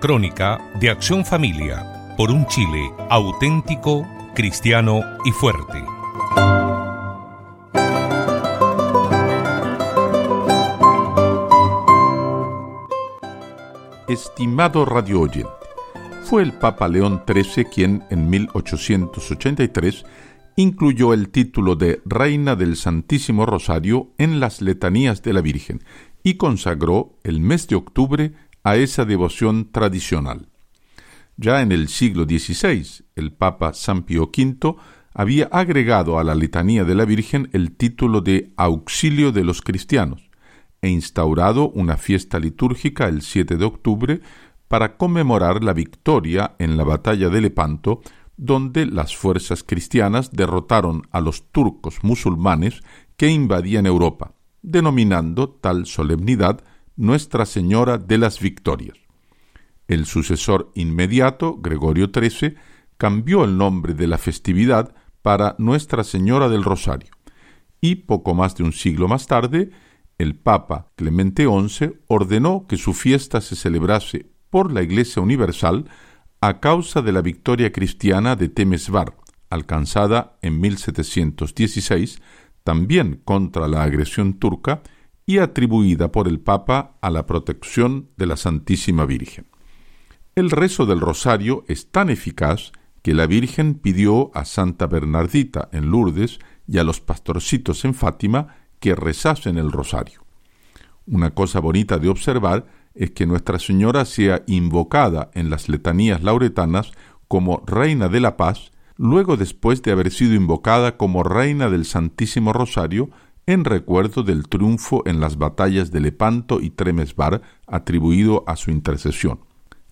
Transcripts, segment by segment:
Crónica de Acción Familia por un Chile auténtico, cristiano y fuerte. Estimado radio oyente, fue el Papa León XIII quien en 1883 incluyó el título de Reina del Santísimo Rosario en las letanías de la Virgen y consagró el mes de octubre a esa devoción tradicional. Ya en el siglo XVI, el Papa San Pío V había agregado a la letanía de la Virgen el título de Auxilio de los Cristianos e instaurado una fiesta litúrgica el 7 de octubre para conmemorar la victoria en la batalla de Lepanto, donde las fuerzas cristianas derrotaron a los turcos musulmanes que invadían Europa, denominando tal solemnidad Nuestra Señora de las Victorias. El sucesor inmediato, Gregorio XIII, cambió el nombre de la festividad para Nuestra Señora del Rosario, y poco más de un siglo más tarde, el Papa Clemente XI ordenó que su fiesta se celebrase por la Iglesia Universal a causa de la victoria cristiana de Temesvar, alcanzada en 1716, también contra la agresión turca y atribuida por el Papa a la protección de la Santísima Virgen. El rezo del rosario es tan eficaz que la Virgen pidió a Santa Bernardita en Lourdes y a los pastorcitos en Fátima que rezasen el rosario. Una cosa bonita de observar es que Nuestra Señora sea invocada en las letanías lauretanas como Reina de la Paz, luego después de haber sido invocada como Reina del Santísimo Rosario en recuerdo del triunfo en las batallas de Lepanto y Tremesvar atribuido a su intercesión.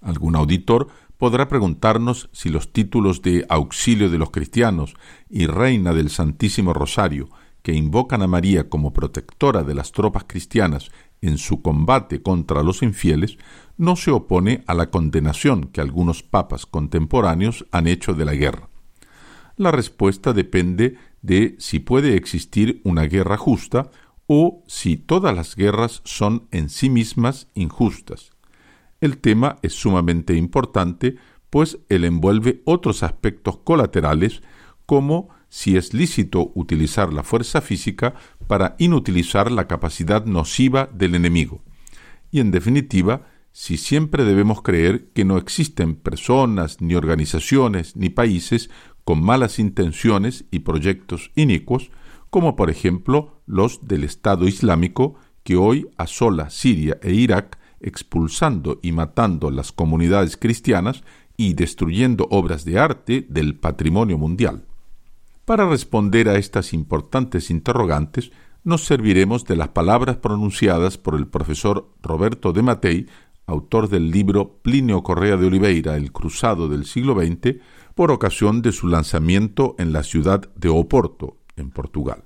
Algún auditor podrá preguntarnos si los títulos de Auxilio de los Cristianos y Reina del Santísimo Rosario, que invocan a María como protectora de las tropas cristianas en su combate contra los infieles, no se opone a la condenación que algunos papas contemporáneos han hecho de la guerra. La respuesta depende de si puede existir una guerra justa o si todas las guerras son en sí mismas injustas. El tema es sumamente importante, pues él envuelve otros aspectos colaterales como si es lícito utilizar la fuerza física para inutilizar la capacidad nociva del enemigo. Y en definitiva, si siempre debemos creer que no existen personas, ni organizaciones, ni países con malas intenciones y proyectos inicuos, como por ejemplo los del Estado Islámico que hoy asola Siria e Irak, expulsando y matando las comunidades cristianas y destruyendo obras de arte del patrimonio mundial. Para responder a estas importantes interrogantes, nos serviremos de las palabras pronunciadas por el profesor Roberto de Matei, autor del libro Plinio Correa de Oliveira, El Cruzado del siglo XX, por ocasión de su lanzamiento en la ciudad de Oporto, en Portugal.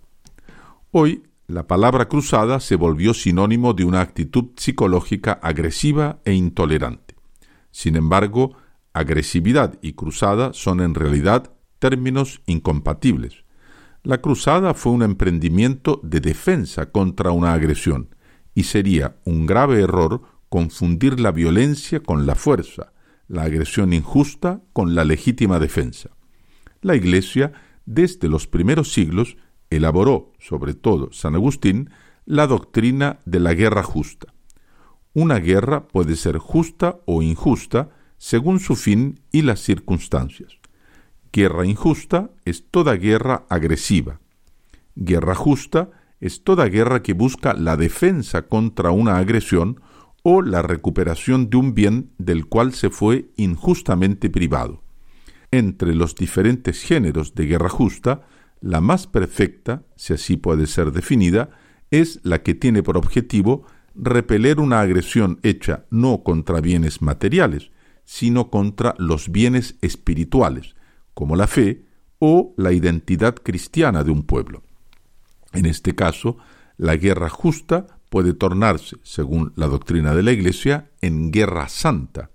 Hoy, la palabra cruzada se volvió sinónimo de una actitud psicológica agresiva e intolerante. Sin embargo, agresividad y cruzada son en realidad términos incompatibles. La cruzada fue un emprendimiento de defensa contra una agresión, y sería un grave error confundir la violencia con la fuerza, la agresión injusta con la legítima defensa. La Iglesia, desde los primeros siglos, elaboró, sobre todo San Agustín, la doctrina de la guerra justa. Una guerra puede ser justa o injusta según su fin y las circunstancias. Guerra injusta es toda guerra agresiva. Guerra justa es toda guerra que busca la defensa contra una agresión o la recuperación de un bien del cual se fue injustamente privado. Entre los diferentes géneros de guerra justa, la más perfecta, si así puede ser definida, es la que tiene por objetivo repeler una agresión hecha no contra bienes materiales, sino contra los bienes espirituales, como la fe o la identidad cristiana de un pueblo. En este caso, la guerra justa puede tornarse, según la doctrina de la Iglesia, en guerra santa,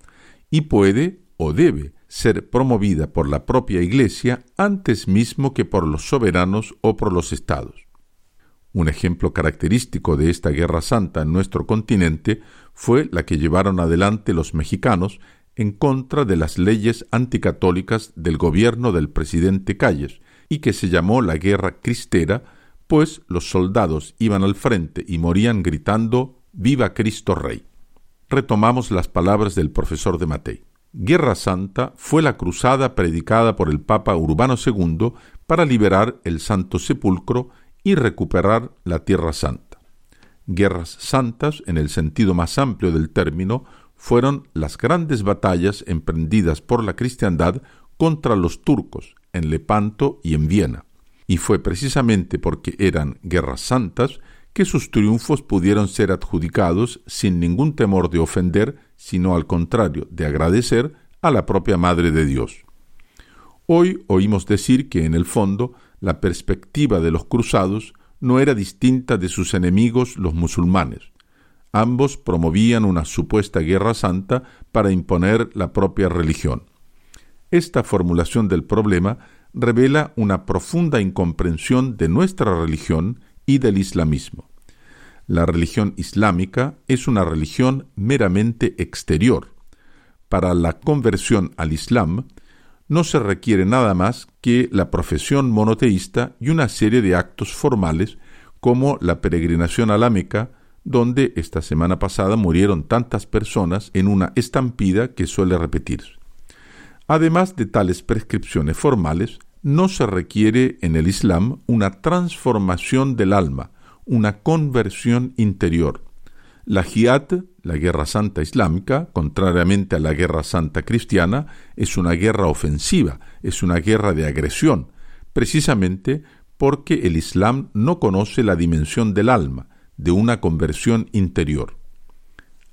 y puede o debe ser promovida por la propia Iglesia antes mismo que por los soberanos o por los estados. Un ejemplo característico de esta guerra santa en nuestro continente fue la que llevaron adelante los mexicanos en contra de las leyes anticatólicas del gobierno del presidente Calles, y que se llamó la Guerra Cristera, pues los soldados iban al frente y morían gritando Viva Cristo Rey. Retomamos las palabras del profesor de Matei. Guerra Santa fue la cruzada predicada por el Papa Urbano II para liberar el Santo Sepulcro y recuperar la Tierra Santa. Guerras santas, en el sentido más amplio del término, fueron las grandes batallas emprendidas por la cristiandad contra los turcos en Lepanto y en Viena. Y fue precisamente porque eran guerras santas que sus triunfos pudieron ser adjudicados sin ningún temor de ofender, sino al contrario, de agradecer a la propia Madre de Dios. Hoy oímos decir que en el fondo la perspectiva de los cruzados no era distinta de sus enemigos los musulmanes. Ambos promovían una supuesta guerra santa para imponer la propia religión. Esta formulación del problema revela una profunda incomprensión de nuestra religión y del islamismo. La religión islámica es una religión meramente exterior. Para la conversión al Islam no se requiere nada más que la profesión monoteísta y una serie de actos formales como la peregrinación a Meca, donde esta semana pasada murieron tantas personas en una estampida que suele repetirse. Además de tales prescripciones formales, no se requiere en el Islam una transformación del alma, una conversión interior. La jihad, la guerra santa islámica, contrariamente a la guerra santa cristiana, es una guerra ofensiva, es una guerra de agresión, precisamente porque el Islam no conoce la dimensión del alma, de una conversión interior.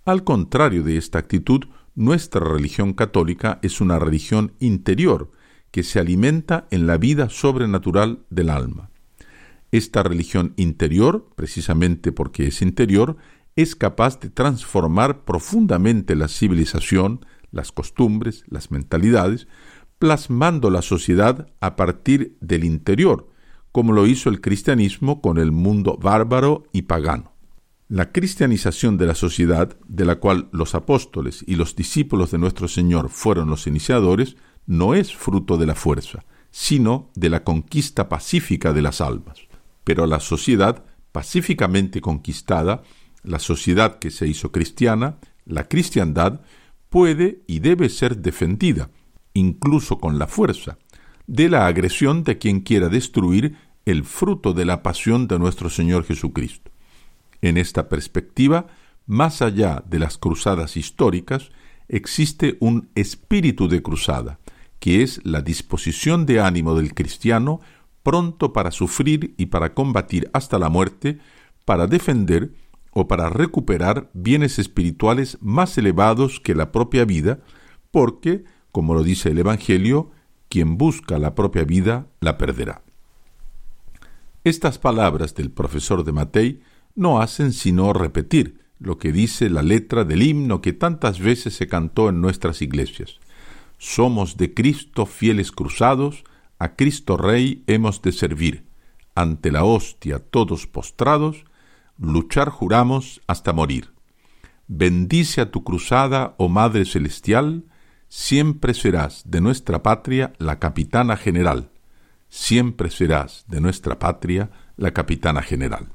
Al contrario de esta actitud, nuestra religión católica es una religión interior que se alimenta en la vida sobrenatural del alma. Esta religión interior, precisamente porque es interior, es capaz de transformar profundamente la civilización, las costumbres, las mentalidades, plasmando la sociedad a partir del interior, como lo hizo el cristianismo con el mundo bárbaro y pagano. La cristianización de la sociedad, de la cual los apóstoles y los discípulos de nuestro Señor fueron los iniciadores, no es fruto de la fuerza, sino de la conquista pacífica de las almas. Pero la sociedad pacíficamente conquistada, la sociedad que se hizo cristiana, la cristiandad, puede y debe ser defendida, incluso con la fuerza, de la agresión de quien quiera destruir el fruto de la pasión de nuestro Señor Jesucristo. En esta perspectiva, más allá de las cruzadas históricas, existe un espíritu de cruzada, que es la disposición de ánimo del cristiano pronto para sufrir y para combatir hasta la muerte, para defender o para recuperar bienes espirituales más elevados que la propia vida, porque, como lo dice el Evangelio, quien busca la propia vida la perderá. Estas palabras del profesor de Matei no hacen sino repetir lo que dice la letra del himno que tantas veces se cantó en nuestras iglesias. Somos de Cristo fieles cruzados, a Cristo Rey hemos de servir. Ante la hostia todos postrados, luchar juramos hasta morir. Bendice a tu cruzada, oh Madre Celestial, siempre serás de nuestra patria la capitana general. Siempre serás de nuestra patria la capitana general.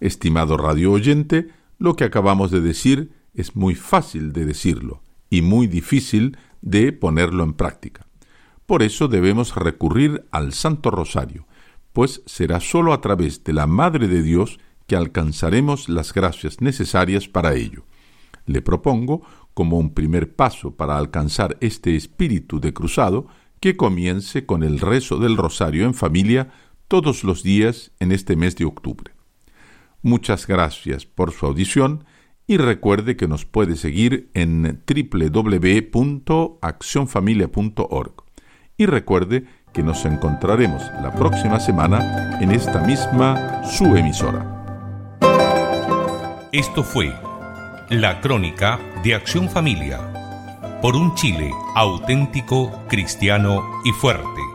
Estimado radio oyente, lo que acabamos de decir es muy fácil de decirlo y muy difícil de ponerlo en práctica. Por eso debemos recurrir al Santo Rosario, pues será sólo a través de la Madre de Dios que alcanzaremos las gracias necesarias para ello. Le propongo, como un primer paso para alcanzar este espíritu de cruzado, que comience con el rezo del rosario en familia todos los días en este mes de octubre. Muchas gracias por su audición y recuerde que nos puede seguir en www.accionfamilia.org. Y recuerde que nos encontraremos la próxima semana en esta misma su emisora. Esto fue la crónica de Acción Familia por un Chile auténtico, cristiano y fuerte.